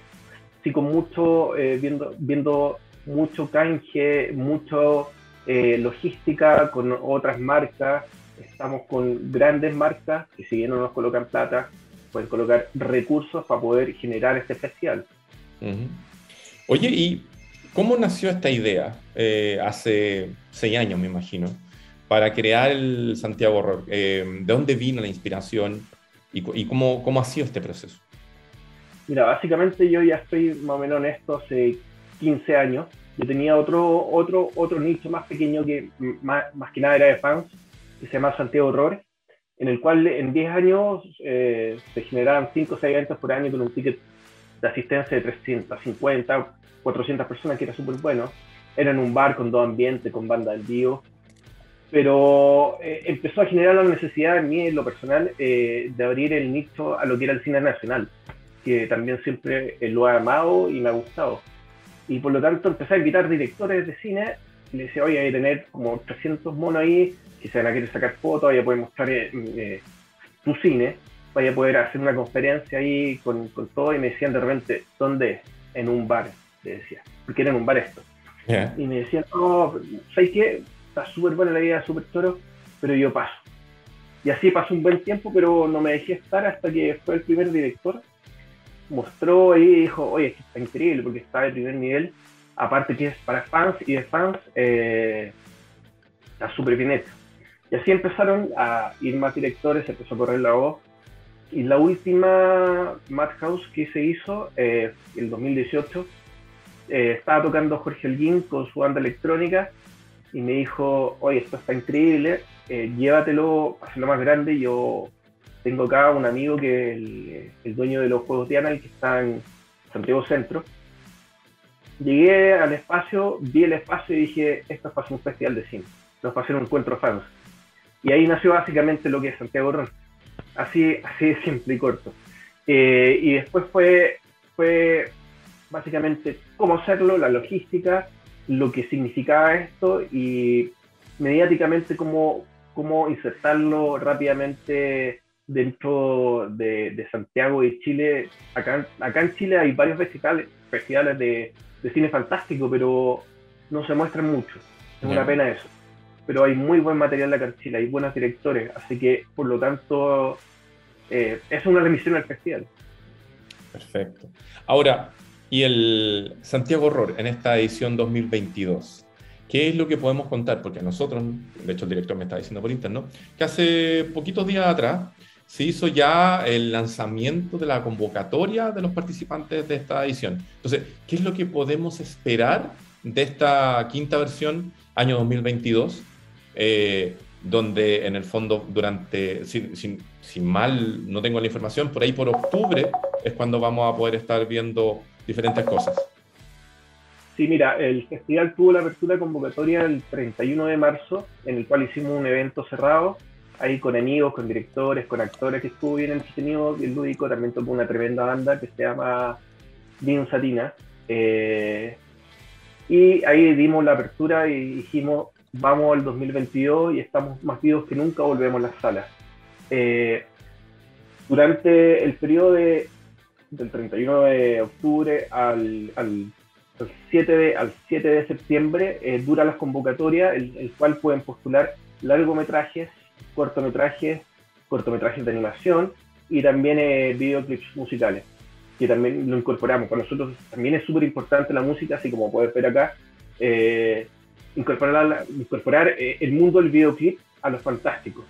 sí con mucho, eh, viendo, viendo mucho canje, mucho logística con otras marcas, estamos con grandes marcas que si bien no nos colocan plata, pueden colocar recursos para poder generar este festival. Oye, ¿y cómo nació esta idea? Eh, hace seis años, me imagino, para crear el Santiago Horror. Eh, ¿De dónde vino la inspiración y, cómo, cómo, ha sido este proceso? Mira, básicamente yo ya estoy más o menos en esto hace 15 años. Yo tenía otro, otro, otro nicho más pequeño que más, más que nada era de fans, que se llama Santiago Horror, en el cual en 10 años eh, se generaban 5 o 6 eventos por año con un ticket de asistencia de 350, 400 personas, que era súper bueno. Era en un bar con dos ambientes, con banda del vivo. Pero eh, empezó a generar la necesidad en mí, en lo personal, eh, de abrir el nicho a lo que era el cine nacional, que también siempre lo he amado y me ha gustado. Y por lo tanto empecé a invitar directores de cine le decía, oye, hay que tener como 300 monos ahí si se van a querer sacar fotos, vaya a poder mostrar eh, eh, tu cine, vaya a poder hacer una conferencia ahí con, con, todo y me decían de repente, ¿dónde? En un bar, le decía, porque era en un bar esto. Y me decían, no, ¿sabes qué? Está súper buena la idea, súper toro, pero yo paso. Y así pasó un buen tiempo, pero no me dejé estar hasta que fue el primer director. Mostró y dijo, oye, esto está increíble porque está de primer nivel. Aparte que es para fans y de fans, eh, está súper bien. Y así empezaron a ir más directores, empezó a correr la voz. Y la última Madhouse que se hizo, eh, el 2018, eh, estaba tocando Jorge Elguín con su banda electrónica y me dijo, oye, esto está increíble, eh, llévatelo, hazlo más grande. Yo tengo acá un amigo que es el, el, dueño de los Juegos de Anal, que está en Santiago Centro. Llegué al espacio, vi el espacio y dije, esto es para un festival de cine, no es para hacer un encuentro fans y ahí nació básicamente lo que es Santiago Ron. Así, así de simple y corto. Eh, y después fue, fue básicamente cómo hacerlo, la logística, lo que significaba esto y mediáticamente cómo, cómo insertarlo rápidamente dentro de, Santiago y Chile. Acá, acá en Chile hay varios festivales, festivales de, cine fantástico, pero no se muestran mucho. Es una pena eso pero hay muy buen material de Chile, hay buenos directores, así que por lo tanto eh, es una remisión al festival. Perfecto. Ahora, y el Santiago Horror en esta edición 2022. ¿Qué es lo que podemos contar? Porque a nosotros, de hecho el director me está diciendo por interno, que hace poquitos días atrás se hizo ya el lanzamiento de la convocatoria de los participantes de esta edición. Entonces, ¿qué es lo que podemos esperar de esta quinta versión año 2022? Eh, donde en el fondo durante, sin, mal no tengo la información, por ahí por octubre es cuando vamos a poder estar viendo diferentes cosas. Sí, mira, el festival tuvo la apertura convocatoria el 31 de marzo, en el cual hicimos un evento cerrado, ahí con amigos, con directores, con actores, que estuvo bien entretenido, bien lúdico, también tocó una tremenda banda que se llama Bien Satina. Eh, y ahí dimos la apertura y dijimos, vamos al 2022 y estamos más vivos que nunca, volvemos a las salas. Eh, durante el periodo de, del 31 de octubre al, al, 7, de, al 7 de septiembre eh, dura las convocatorias, el, el, cual pueden postular largometrajes, cortometrajes, cortometrajes de animación y también eh, videoclips musicales, que también lo incorporamos. Para nosotros también es súper importante la música, así como puedes ver acá. Eh, incorporar, incorporar eh, el mundo del videoclip a los fantásticos.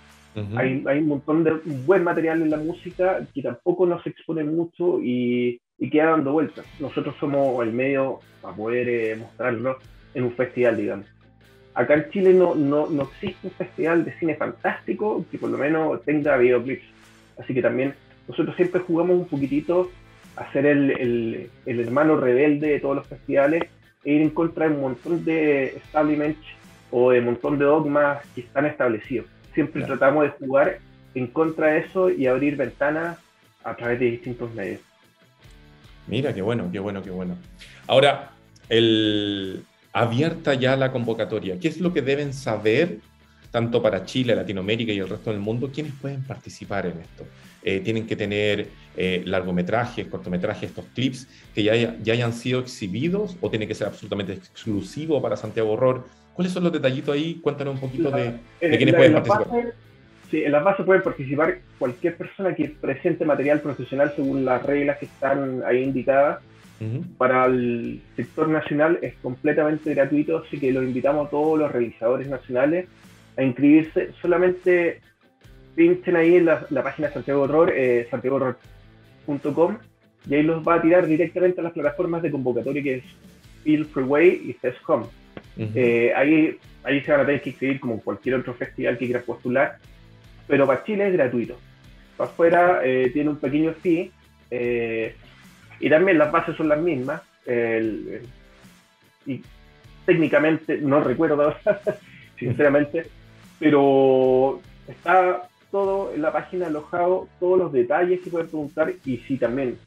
hay, hay, un montón de buen material en la música que tampoco nos expone mucho y, y queda dando vueltas. Nosotros somos el medio para poder eh, mostrarlo en un festival, digamos. Acá en Chile no, no, no, existe un festival de cine fantástico que por lo menos tenga videoclips. Así que también nosotros siempre jugamos un poquitito a ser el, el, el hermano rebelde de todos los festivales e ir en contra de un montón de establishments o de un montón de dogmas que están establecidos. Siempre tratamos de jugar en contra de eso y abrir ventanas a través de distintos medios. Mira, qué bueno, qué bueno, qué bueno. Ahora, el, abierta ya la convocatoria, ¿qué es lo que deben saber tanto para Chile, Latinoamérica y el resto del mundo? ¿Quiénes pueden participar en esto? Eh, tienen que tener eh, largometrajes, cortometrajes, estos clips que ya, ya, hayan sido exhibidos o tiene que ser absolutamente exclusivo para Santiago Horror. ¿Cuáles son los detallitos ahí? Cuéntanos un poquito de, de, quiénes pueden participar. sí, en las bases pueden participar cualquier persona que presente material profesional según las reglas que están ahí indicadas. Para el sector nacional es completamente gratuito, así que los invitamos a todos los realizadores nacionales a inscribirse. Solamente pinchen ahí en la, página de Santiago Horror, eh, santiagohorror.com, y ahí los va a tirar directamente a las plataformas de convocatoria que es Feel Freeway y FestCom. Eh, ahí, ahí se van a tener que inscribir como cualquier otro festival que quieras postular, pero para Chile es gratuito. Para afuera eh, tiene un pequeño fee eh, y también las bases son las mismas. y técnicamente no recuerdo, sinceramente, pero está todo en la página alojado, todos los detalles que pueden preguntar. Y si también,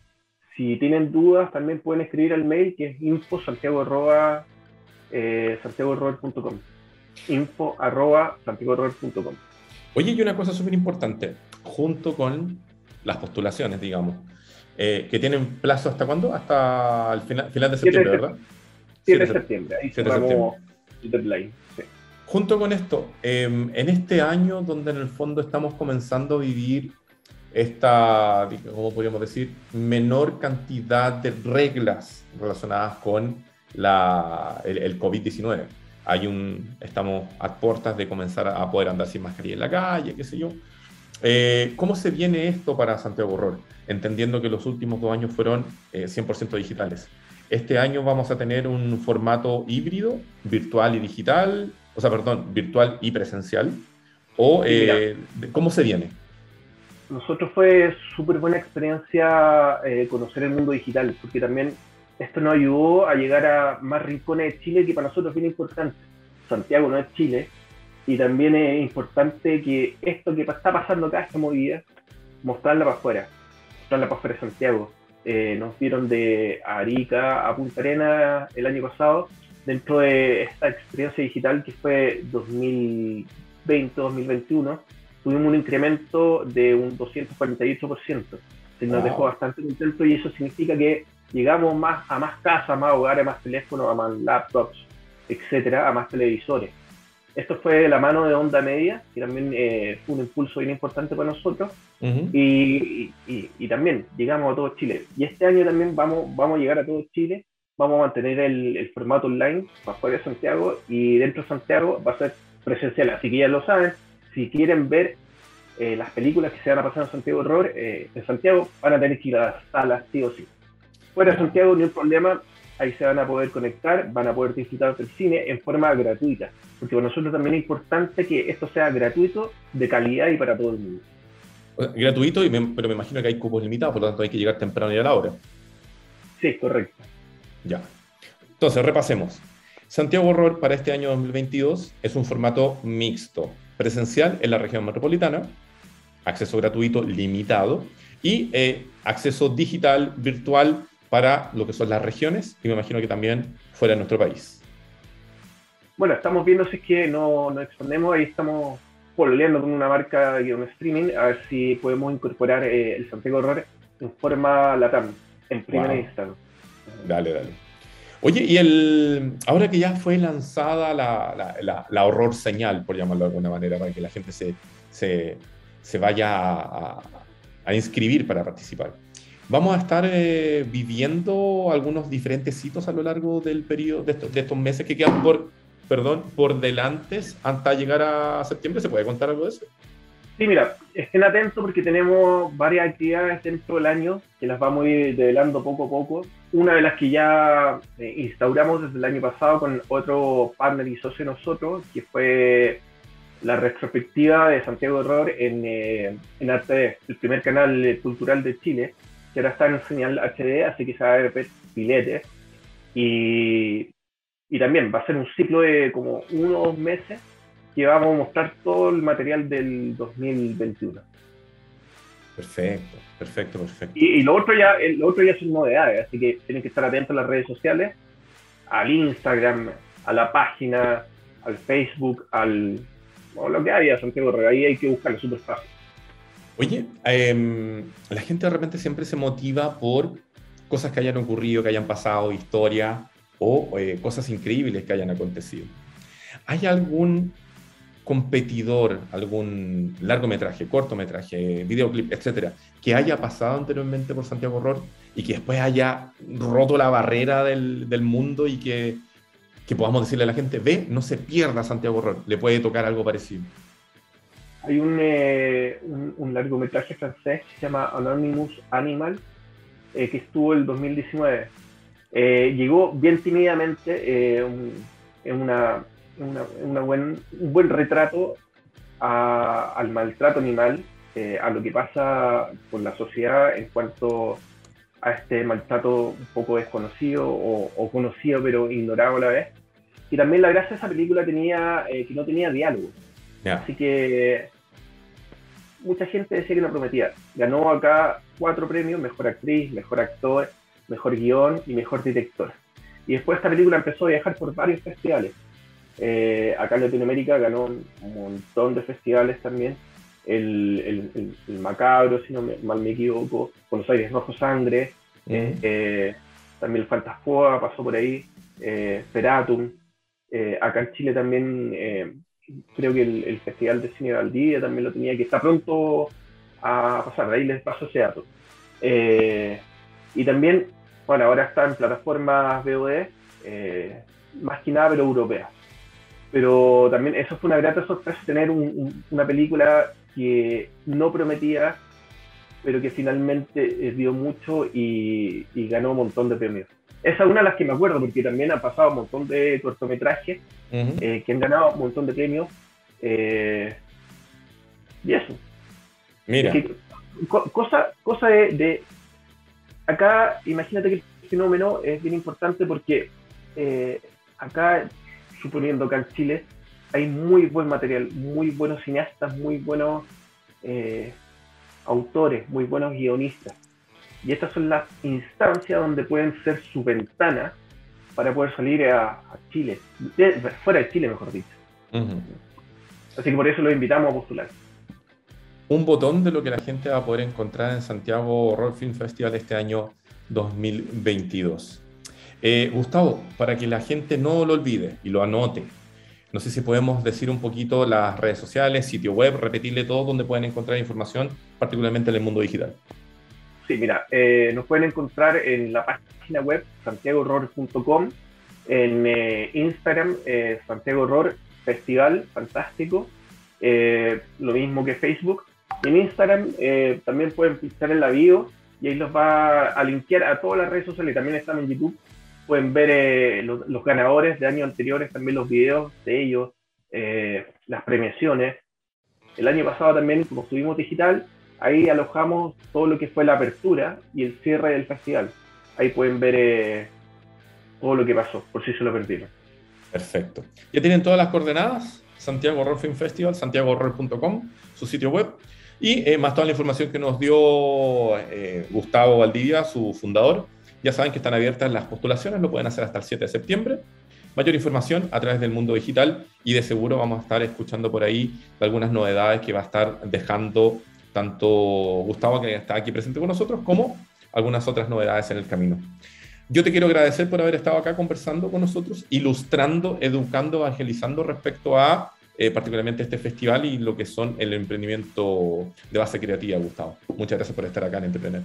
si tienen dudas, también pueden escribir al mail que es info santiago arroba, eh, info arroba santiago Oye, y una cosa súper importante, junto con las postulaciones, digamos, eh, que tienen plazo hasta cuándo? Hasta el final, final de septiembre, ¿verdad? 7 de septiembre, ahí cerramos el deadline. Junto con esto, em, en este año donde en el fondo estamos comenzando a vivir esta, ¿cómo podríamos decir?, menor cantidad de reglas relacionadas con la, el, COVID-19. Hay un, estamos a puertas de comenzar a poder andar sin mascarilla en la calle, qué sé yo. Eh, ¿Cómo se viene esto para Santiago Horror? Entendiendo que los últimos dos años fueron 100% eh, digitales. Este año vamos a tener un formato híbrido, virtual y digital, o sea, perdón, virtual y presencial? ¿O eh, cómo se viene? Nosotros fue súper buena experiencia eh, conocer el mundo digital, porque también esto nos ayudó a llegar a más rincones de Chile que para nosotros es bien importante. Santiago no es Chile, y también es importante que esto que está pasando acá, esta movida, mostrarla para afuera, mostrarla para afuera de Santiago. Eh, nos vieron de Arica a Punta Arena el año pasado dentro de esta experiencia digital que fue 2020-2021, tuvimos un incremento de un 248%. Se nos dejó bastante contento y eso significa que llegamos más a más casas, a más hogares, a más teléfonos, a más laptops, etcétera, a más televisores. Esto fue de la mano de Onda Media, que también eh, fue un impulso bien importante para nosotros. y, y, también llegamos a todo Chile. Y este año también vamos, vamos a llegar a todo Chile, vamos a mantener el, el formato online para fuera de Santiago y dentro de Santiago va a ser presencial, así que ya lo saben, si quieren ver eh, las películas que se van a pasar en Santiago Horror, eh, en Santiago van a tener que ir a las salas sí o sí. Fuera de Santiago, ni un problema, ahí se van a poder conectar, van a poder disfrutar del cine en forma gratuita, porque para nosotros también es importante que esto sea gratuito, de calidad y para todo el mundo. Gratuito, pero me imagino que hay cupos limitados, por lo tanto hay que llegar temprano y a la hora. Sí, correcto. Ya. Entonces, repasemos. Santiago Horror para este año 2022 es un formato mixto, presencial en la región metropolitana, acceso gratuito limitado y eh, acceso digital, virtual para lo que son las regiones y me imagino que también fuera de nuestro país. Bueno, estamos viendo si es que no nos expandemos, ahí estamos pololeando con una marca y un streaming, a ver si podemos incorporar eh, el Santiago Horror en forma LATAM, en primera instancia. Dale, dale. Oye, y el ahora que ya fue lanzada la, la, horror señal, por llamarlo de alguna manera, para que la gente se, se, se vaya a, a, inscribir para participar. Vamos a estar eh, viviendo algunos diferentes hitos a lo largo del periodo de estos, meses que quedan por, perdón, por delante hasta llegar a septiembre. ¿Se puede contar algo de eso? Sí, mira, estén atentos porque tenemos varias actividades dentro del año que las vamos a ir develando poco a poco. Una de las que ya eh, instauramos desde el año pasado con otro partner y socio de nosotros, que fue la retrospectiva de Santiago Horror en, eh, en Arte, el primer canal cultural de Chile, que ahora está en señal HD, así que se va a ver filetes. Y, y también va a ser un ciclo de como unos meses que vamos a mostrar todo el material del 2021. Perfecto, perfecto, perfecto. Y, lo otro ya, lo otro ya son novedades, así que tienen que estar atentos a las redes sociales, al Instagram, a la página, al Facebook, al o lo que haya, Santiago Ahí hay que buscarlo súper fácil. Oye, em, la gente de repente siempre se motiva por cosas que hayan ocurrido, que hayan pasado, historia o eh, cosas increíbles que hayan acontecido. ¿Hay algún competidor, algún largometraje, cortometraje, videoclip, etcétera, que haya pasado anteriormente por Santiago Horror y que después haya roto la barrera del, mundo y que, que, podamos decirle a la gente, ve, no se pierda Santiago Horror, le puede tocar algo parecido. Hay un, eh, un, largometraje francés que se llama Anonymous Animal, eh, que estuvo el 2019. Eh, llegó bien tímidamente en una una, buen, un buen retrato al maltrato animal, eh, a lo que pasa con la sociedad en cuanto a este maltrato un poco desconocido o, conocido pero ignorado a la vez. Y también la gracia de esa película tenía eh, que no tenía diálogo. Así que mucha gente decía que no prometía. Ganó acá cuatro premios, mejor actriz, mejor actor, mejor guion y mejor director. Y después esta película empezó a viajar por varios festivales. Eh, acá en Latinoamérica ganó un montón de festivales también. El, el, Macabro, si no mal me equivoco, Buenos Aires Rojo Sangre, eh, también el Fantasfoa pasó por ahí, eh, Feratum. acá en Chile también creo que el, Festival de Cine Valdivia también lo tenía, que está pronto a pasar, de ahí les paso ese dato. y también, bueno, ahora está en plataformas VOD, más que nada, pero europeas pero también eso fue una grata sorpresa tener una película que no prometía, pero que finalmente eh, dio mucho y, ganó un montón de premios. Esa es una de las que me acuerdo, porque también han pasado un montón de cortometrajes eh, que han ganado un montón de premios. Eh, y eso. Mira. cosa cosa de, Acá, imagínate que el fenómeno es bien importante porque acá suponiendo que en Chile hay muy buen material, muy buenos cineastas, muy buenos eh, autores, muy buenos guionistas. Y estas son las instancias donde pueden ser su ventana para poder salir a, Chile, fuera de Chile, mejor dicho. Así que por eso los invitamos a postular. Un botón de lo que la gente va a poder encontrar en Santiago Horror Film Festival este año 2022. Eh, Gustavo, para que la gente no lo olvide y lo anote, No sé si podemos decir un poquito las redes sociales, sitio web, repetirle todo donde pueden encontrar información, particularmente en el mundo digital. Sí, mira, eh, nos pueden encontrar en la página web santiagorror.com, en eh, Instagram eh, Santiago Horror Festival, fantástico, lo mismo que Facebook. en Instagram también pueden pinchar en la bio y ahí los va a linkear a todas las redes sociales, también están en YouTube. Pueden ver los, los, ganadores de años anteriores, también los videos de ellos, las premiaciones. El año pasado también, como estuvimos digital, ahí alojamos todo lo que fue la apertura y el cierre del festival. Ahí pueden ver eh, todo lo que pasó, por si se lo perdieron. Perfecto. Ya tienen todas las coordenadas, Santiago Horror Film Festival, santiagohorror.com, su sitio web, y eh, más toda la información que nos dio eh, Gustavo Valdivia, su fundador. Ya saben que están abiertas las postulaciones, lo pueden hacer hasta el 7 de septiembre. Mayor información a través del mundo digital y de seguro vamos a estar escuchando por ahí algunas novedades que va a estar dejando tanto Gustavo, que está aquí presente con nosotros, como algunas otras novedades en el camino. Yo te quiero agradecer por haber estado acá conversando con nosotros, ilustrando, educando, evangelizando respecto a eh, particularmente este festival y lo que son el emprendimiento de base creativa, Gustavo. Muchas gracias por estar acá en Entrepreneur.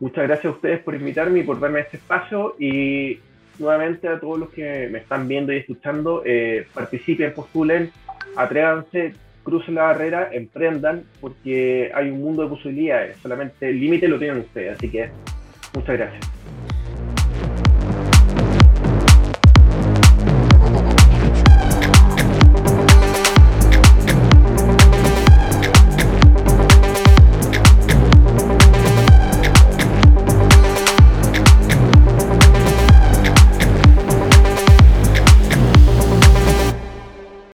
Muchas gracias a ustedes por invitarme y por darme este espacio y nuevamente a todos los que me están viendo y escuchando, eh, participen, postulen, atrévanse, crucen la barrera, emprendan, porque hay un mundo de posibilidades. Solamente el límite lo tienen ustedes. Así que muchas gracias.